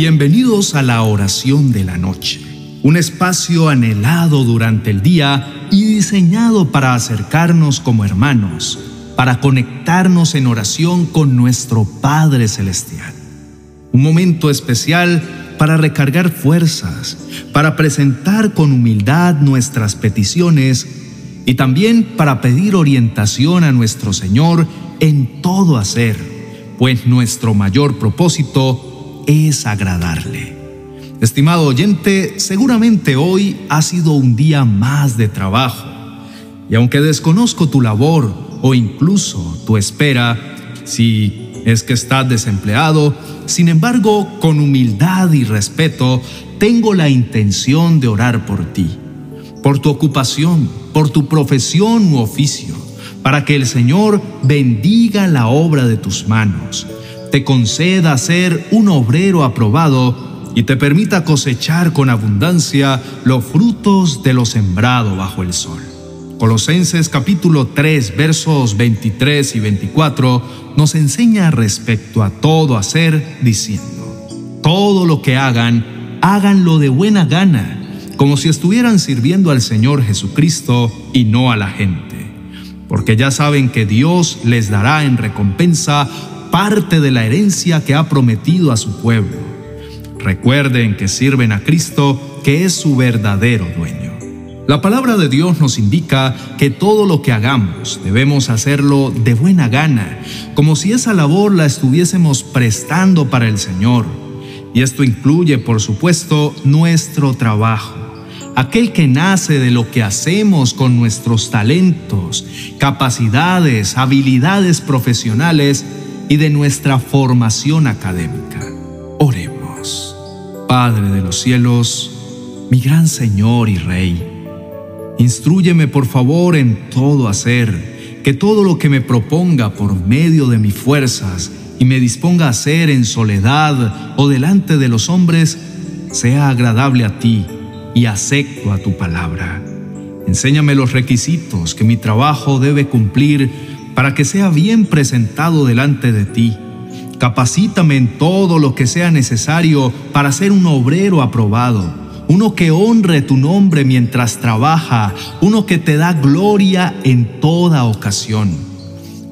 Bienvenidos a la oración de la noche, un espacio anhelado durante el día y diseñado para acercarnos como hermanos, para conectarnos en oración con nuestro Padre Celestial. Un momento especial para recargar fuerzas, para presentar con humildad nuestras peticiones y también para pedir orientación a nuestro Señor en todo hacer, pues nuestro mayor propósito es agradarle. Estimado oyente, seguramente hoy ha sido un día más de trabajo. Y aunque desconozco tu labor o incluso tu espera, si es que estás desempleado, sin embargo, con humildad y respeto, tengo la intención de orar por ti, por tu ocupación, por tu profesión u oficio, para que el Señor bendiga la obra de tus manos te conceda ser un obrero aprobado y te permita cosechar con abundancia los frutos de lo sembrado bajo el sol. Colosenses capítulo 3 versos 23 y 24 nos enseña respecto a todo hacer diciendo, todo lo que hagan, háganlo de buena gana, como si estuvieran sirviendo al Señor Jesucristo y no a la gente, porque ya saben que Dios les dará en recompensa parte de la herencia que ha prometido a su pueblo. Recuerden que sirven a Cristo, que es su verdadero dueño. La palabra de Dios nos indica que todo lo que hagamos debemos hacerlo de buena gana, como si esa labor la estuviésemos prestando para el Señor. Y esto incluye, por supuesto, nuestro trabajo, aquel que nace de lo que hacemos con nuestros talentos, capacidades, habilidades profesionales y de nuestra formación académica. Oremos. Padre de los cielos, mi gran Señor y Rey, instruyeme por favor en todo hacer, que todo lo que me proponga por medio de mis fuerzas y me disponga a hacer en soledad o delante de los hombres, sea agradable a ti y acepto a tu palabra. Enséñame los requisitos que mi trabajo debe cumplir para que sea bien presentado delante de ti. Capacítame en todo lo que sea necesario para ser un obrero aprobado, uno que honre tu nombre mientras trabaja, uno que te da gloria en toda ocasión.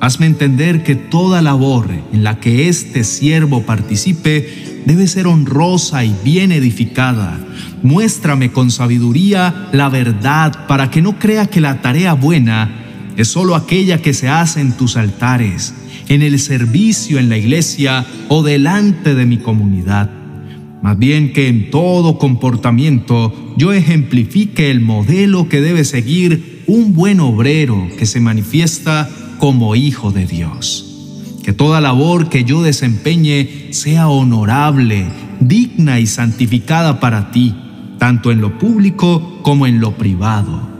Hazme entender que toda labor en la que este siervo participe debe ser honrosa y bien edificada. Muéstrame con sabiduría la verdad para que no crea que la tarea buena es solo aquella que se hace en tus altares, en el servicio en la iglesia o delante de mi comunidad. Más bien que en todo comportamiento yo ejemplifique el modelo que debe seguir un buen obrero que se manifiesta como hijo de Dios. Que toda labor que yo desempeñe sea honorable, digna y santificada para ti, tanto en lo público como en lo privado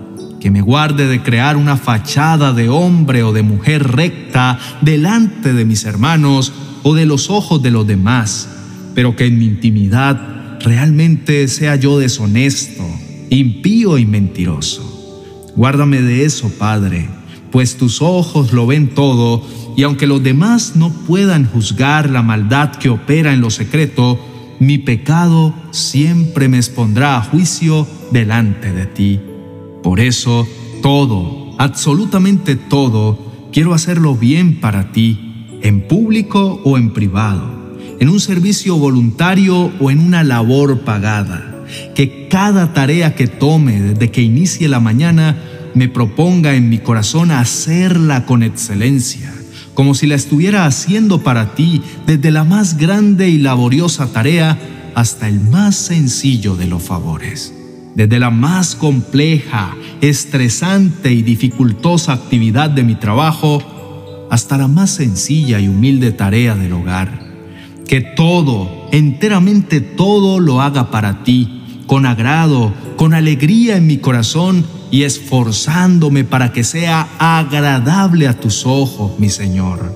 que me guarde de crear una fachada de hombre o de mujer recta delante de mis hermanos o de los ojos de los demás, pero que en mi intimidad realmente sea yo deshonesto, impío y mentiroso. Guárdame de eso, Padre, pues tus ojos lo ven todo, y aunque los demás no puedan juzgar la maldad que opera en lo secreto, mi pecado siempre me expondrá a juicio delante de ti. Por eso, todo, absolutamente todo, quiero hacerlo bien para ti, en público o en privado, en un servicio voluntario o en una labor pagada. Que cada tarea que tome desde que inicie la mañana me proponga en mi corazón hacerla con excelencia, como si la estuviera haciendo para ti desde la más grande y laboriosa tarea hasta el más sencillo de los favores desde la más compleja, estresante y dificultosa actividad de mi trabajo hasta la más sencilla y humilde tarea del hogar. Que todo, enteramente todo lo haga para ti, con agrado, con alegría en mi corazón y esforzándome para que sea agradable a tus ojos, mi Señor.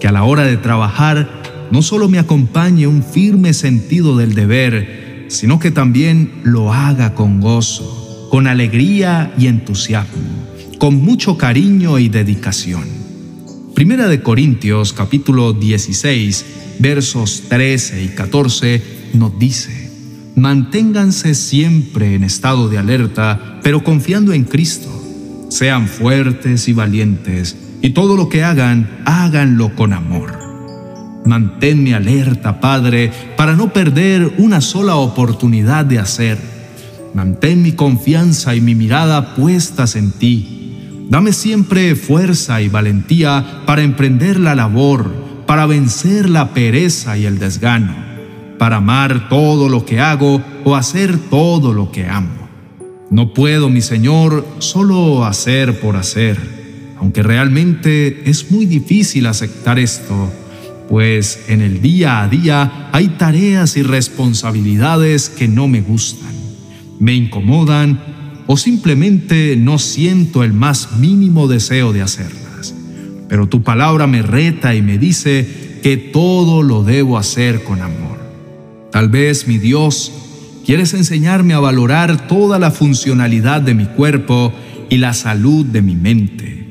Que a la hora de trabajar no solo me acompañe un firme sentido del deber, sino que también lo haga con gozo, con alegría y entusiasmo, con mucho cariño y dedicación. Primera de Corintios capítulo 16, versos 13 y 14 nos dice, manténganse siempre en estado de alerta, pero confiando en Cristo. Sean fuertes y valientes, y todo lo que hagan, háganlo con amor. Manténme alerta, Padre, para no perder una sola oportunidad de hacer. Mantén mi confianza y mi mirada puestas en ti. Dame siempre fuerza y valentía para emprender la labor, para vencer la pereza y el desgano, para amar todo lo que hago o hacer todo lo que amo. No puedo, mi Señor, solo hacer por hacer, aunque realmente es muy difícil aceptar esto pues en el día a día hay tareas y responsabilidades que no me gustan, me incomodan o simplemente no siento el más mínimo deseo de hacerlas. Pero tu palabra me reta y me dice que todo lo debo hacer con amor. Tal vez, mi Dios, quieres enseñarme a valorar toda la funcionalidad de mi cuerpo y la salud de mi mente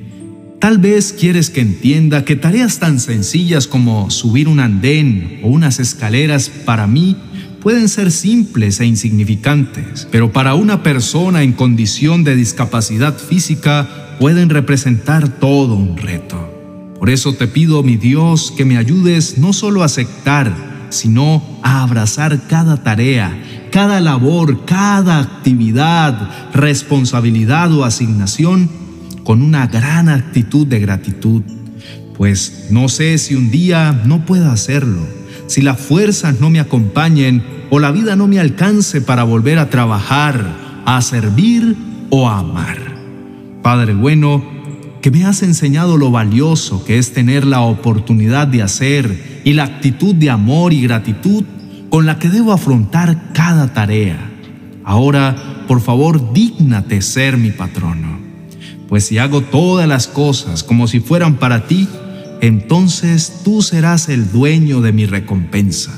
Tal vez quieres que entienda que tareas tan sencillas como subir un andén o unas escaleras para mí pueden ser simples e insignificantes, pero para una persona en condición de discapacidad física pueden representar todo un reto. Por eso te pido, mi Dios, que me ayudes no solo a aceptar, sino a abrazar cada tarea, cada labor, cada actividad, responsabilidad o asignación con una gran actitud de gratitud, pues no sé si un día no pueda hacerlo, si las fuerzas no me acompañen o la vida no me alcance para volver a trabajar, a servir o a amar. Padre bueno, que me has enseñado lo valioso que es tener la oportunidad de hacer y la actitud de amor y gratitud con la que debo afrontar cada tarea. Ahora, por favor, dígnate ser mi patrono pues si hago todas las cosas como si fueran para ti, entonces tú serás el dueño de mi recompensa.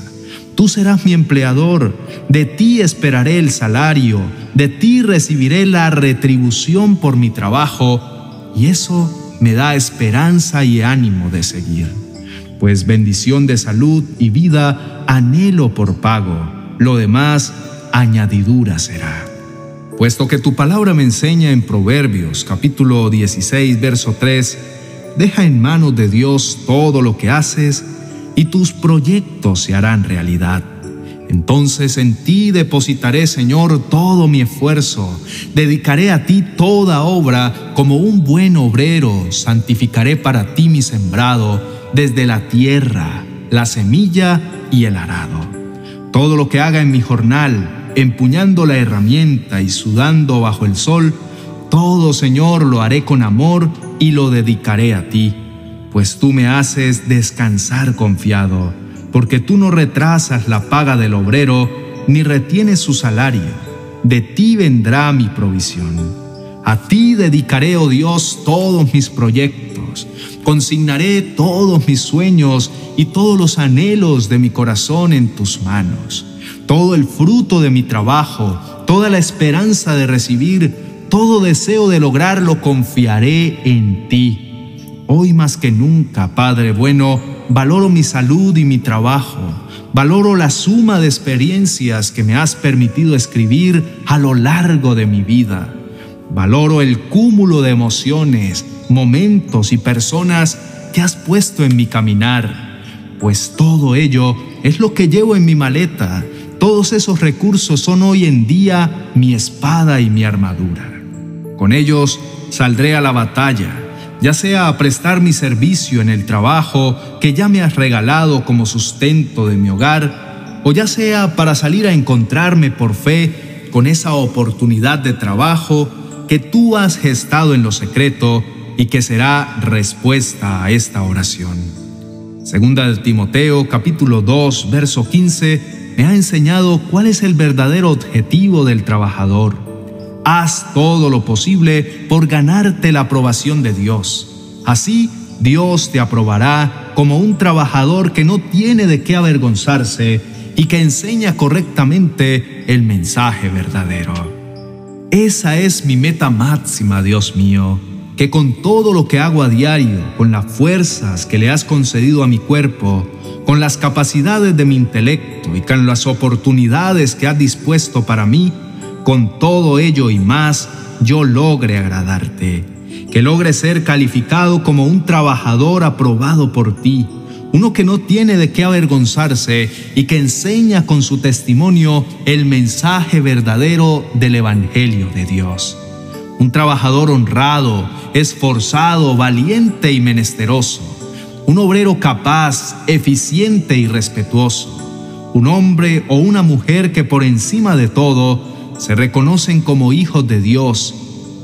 Tú serás mi empleador, de ti esperaré el salario, de ti recibiré la retribución por mi trabajo, y eso me da esperanza y ánimo de seguir. Pues bendición de salud y vida anhelo por pago, lo demás añadidura será. Puesto que tu palabra me enseña en Proverbios capítulo 16, verso 3, deja en manos de Dios todo lo que haces y tus proyectos se harán realidad. Entonces en ti depositaré, Señor, todo mi esfuerzo, dedicaré a ti toda obra como un buen obrero, santificaré para ti mi sembrado, desde la tierra, la semilla y el arado. Todo lo que haga en mi jornal, empuñando la herramienta y sudando bajo el sol, todo, Señor, lo haré con amor y lo dedicaré a ti, pues tú me haces descansar confiado, porque tú no retrasas la paga del obrero ni retienes su salario. De ti vendrá mi provisión. A ti dedicaré, oh Dios, todos mis proyectos. Consignaré todos mis sueños y todos los anhelos de mi corazón en tus manos todo el fruto de mi trabajo, toda la esperanza de recibir, todo deseo de lograrlo, confiaré en ti. Hoy más que nunca, Padre bueno, valoro mi salud y mi trabajo. Valoro la suma de experiencias que me has permitido escribir a lo largo de mi vida. Valoro el cúmulo de emociones, momentos y personas que has puesto en mi caminar, pues todo ello es lo que llevo en mi maleta todos esos recursos son hoy en día mi espada y mi armadura. Con ellos saldré a la batalla, ya sea a prestar mi servicio en el trabajo que ya me has regalado como sustento de mi hogar, o ya sea para salir a encontrarme por fe con esa oportunidad de trabajo que tú has gestado en lo secreto y que será respuesta a esta oración. Segunda de Timoteo capítulo 2 verso 15 me ha enseñado cuál es el verdadero objetivo del trabajador. Haz todo lo posible por ganarte la aprobación de Dios. Así Dios te aprobará como un trabajador que no tiene de qué avergonzarse y que enseña correctamente el mensaje verdadero. Esa es mi meta máxima, Dios mío, que con todo lo que hago a diario, con las fuerzas que le has concedido a mi cuerpo, con las capacidades de mi intelecto y con las oportunidades que has dispuesto para mí, con todo ello y más, yo logre agradarte, que logre ser calificado como un trabajador aprobado por ti, uno que no tiene de qué avergonzarse y que enseña con su testimonio el mensaje verdadero del Evangelio de Dios. Un trabajador honrado, esforzado, valiente y menesteroso. Un obrero capaz, eficiente y respetuoso. Un hombre o una mujer que por encima de todo se reconocen como hijos de Dios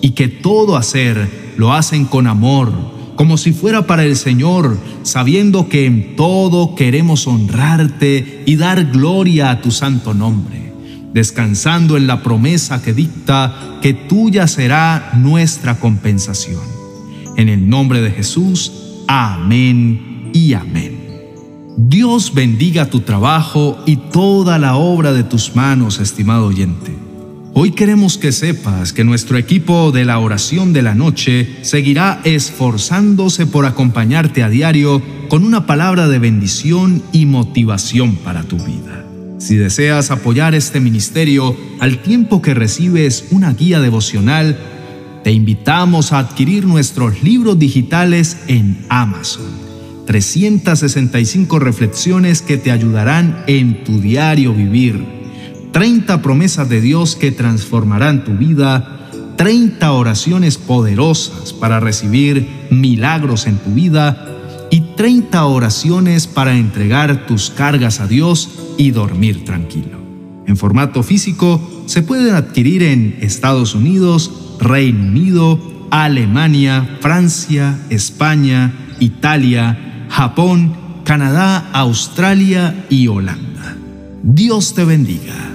y que todo hacer lo hacen con amor, como si fuera para el Señor, sabiendo que en todo queremos honrarte y dar gloria a tu santo nombre, descansando en la promesa que dicta que tuya será nuestra compensación. En el nombre de Jesús, amén y amén. Dios bendiga tu trabajo y toda la obra de tus manos, estimado oyente. Hoy queremos que sepas que nuestro equipo de la oración de la noche seguirá esforzándose por acompañarte a diario con una palabra de bendición y motivación para tu vida. Si deseas apoyar este ministerio al tiempo que recibes una guía devocional, te invitamos a adquirir nuestros libros digitales en Amazon. 365 reflexiones que te ayudarán en tu diario vivir 30 promesas de Dios que transformarán tu vida, 30 oraciones poderosas para recibir milagros en tu vida y 30 oraciones para entregar tus cargas a Dios y dormir tranquilo. En formato físico se pueden adquirir en Estados Unidos, Reino Unido, Alemania, Francia, España, Italia, Japón, Canadá, Australia y Holanda. Dios te bendiga.